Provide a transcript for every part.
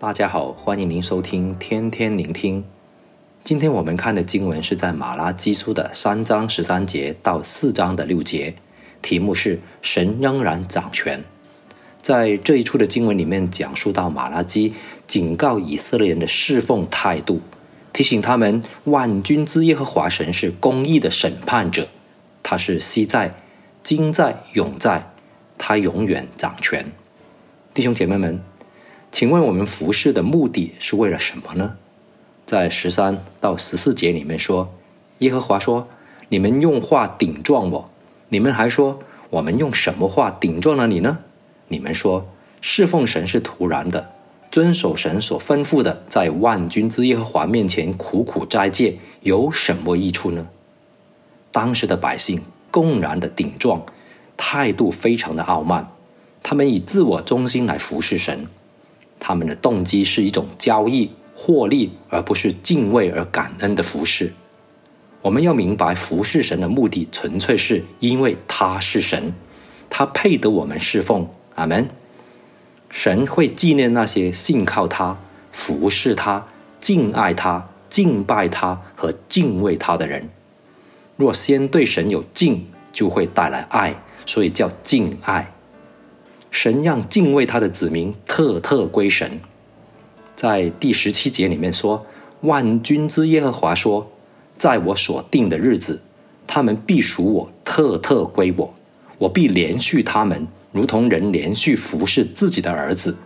大家好，欢迎您收听天天聆听。今天我们看的经文是在马拉基书的三章十三节到四章的六节，题目是“神仍然掌权”。在这一处的经文里面，讲述到马拉基警告以色列人的侍奉态度，提醒他们万军之耶和华神是公义的审判者，他是昔在、今在、永在，他永远掌权。弟兄姐妹们。请问我们服侍的目的是为了什么呢？在十三到十四节里面说，耶和华说：“你们用话顶撞我，你们还说我们用什么话顶撞了你呢？你们说侍奉神是徒然的，遵守神所吩咐的，在万军之耶和华面前苦苦斋戒，有什么益处呢？”当时的百姓公然的顶撞，态度非常的傲慢，他们以自我中心来服侍神。他们的动机是一种交易获利，而不是敬畏而感恩的服侍。我们要明白，服侍神的目的纯粹是因为他是神，他配得我们侍奉。阿门。神会纪念那些信靠他、服侍他、敬爱他、敬拜他和敬畏他的人。若先对神有敬，就会带来爱，所以叫敬爱。神让敬畏他的子民特特归神，在第十七节里面说：“万军之耶和华说，在我所定的日子，他们必属我，特特归我。我必连续他们，如同人连续服侍自己的儿子。”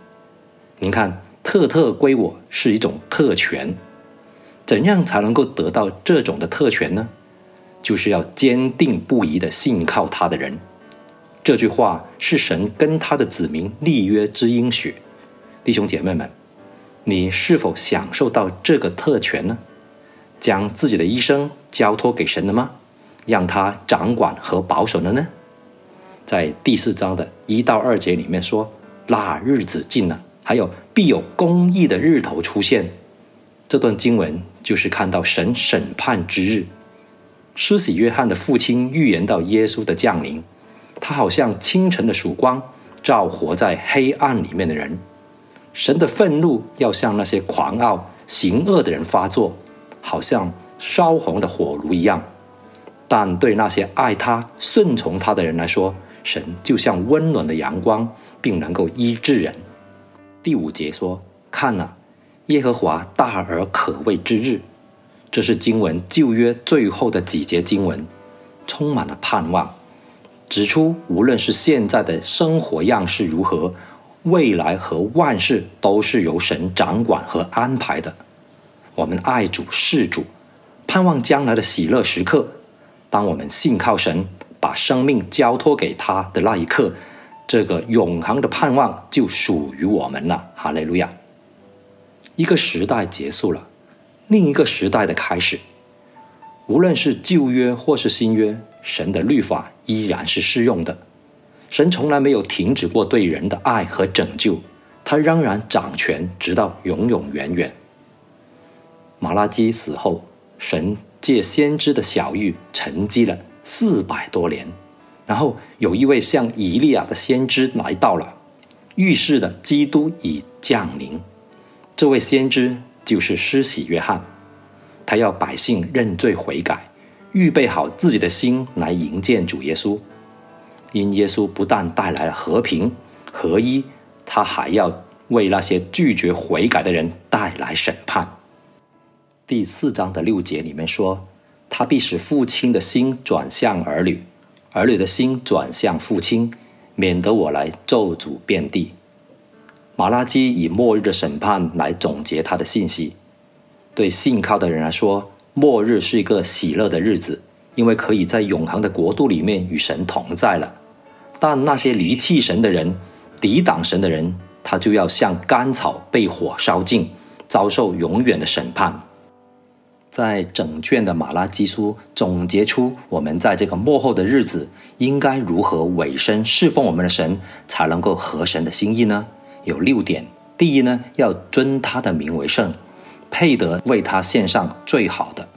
您看，特特归我是一种特权。怎样才能够得到这种的特权呢？就是要坚定不移的信靠他的人。这句话是神跟他的子民立约之应许，弟兄姐妹们，你是否享受到这个特权呢？将自己的一生交托给神了吗？让他掌管和保守了呢？在第四章的一到二节里面说，那日子近了，还有必有公义的日头出现。这段经文就是看到神审判之日。施洗约翰的父亲预言到耶稣的降临。他好像清晨的曙光，照活在黑暗里面的人。神的愤怒要向那些狂傲行恶的人发作，好像烧红的火炉一样。但对那些爱他、顺从他的人来说，神就像温暖的阳光，并能够医治人。第五节说：“看哪，耶和华大而可畏之日。”这是经文旧约最后的几节经文，充满了盼望。指出，无论是现在的生活样式如何，未来和万事都是由神掌管和安排的。我们爱主、事主，盼望将来的喜乐时刻。当我们信靠神，把生命交托给他的那一刻，这个永恒的盼望就属于我们了。哈利路亚！一个时代结束了，另一个时代的开始。无论是旧约或是新约。神的律法依然是适用的，神从来没有停止过对人的爱和拯救，他仍然掌权，直到永永远远。马拉基死后，神借先知的小玉沉寂了四百多年，然后有一位像以利亚的先知来到了，预示的基督已降临。这位先知就是施洗约翰，他要百姓认罪悔改。预备好自己的心来迎接主耶稣，因耶稣不但带来了和平合一，他还要为那些拒绝悔改的人带来审判。第四章的六节里面说：“他必使父亲的心转向儿女，儿女的心转向父亲，免得我来咒诅遍地。”马拉基以末日的审判来总结他的信息，对信靠的人来说。末日是一个喜乐的日子，因为可以在永恒的国度里面与神同在了。但那些离弃神的人、抵挡神的人，他就要像干草被火烧尽，遭受永远的审判。在整卷的马拉基书总结出，我们在这个末后的日子应该如何委身侍奉我们的神，才能够合神的心意呢？有六点。第一呢，要尊他的名为圣。配得为他献上最好的。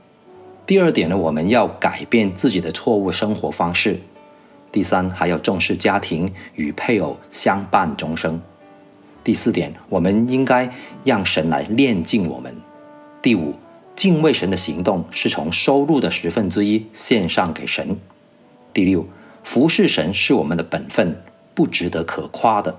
第二点呢，我们要改变自己的错误生活方式。第三，还要重视家庭与配偶相伴终生。第四点，我们应该让神来炼净我们。第五，敬畏神的行动是从收入的十分之一献上给神。第六，服侍神是我们的本分，不值得可夸的。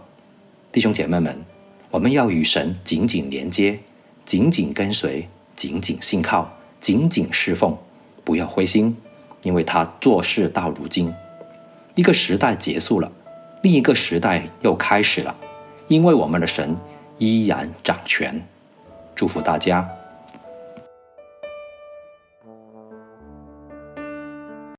弟兄姐妹们，我们要与神紧紧连接，紧紧跟随，紧紧信靠，紧紧侍奉，不要灰心，因为他做事到如今，一个时代结束了，另一个时代又开始了，因为我们的神依然掌权。祝福大家。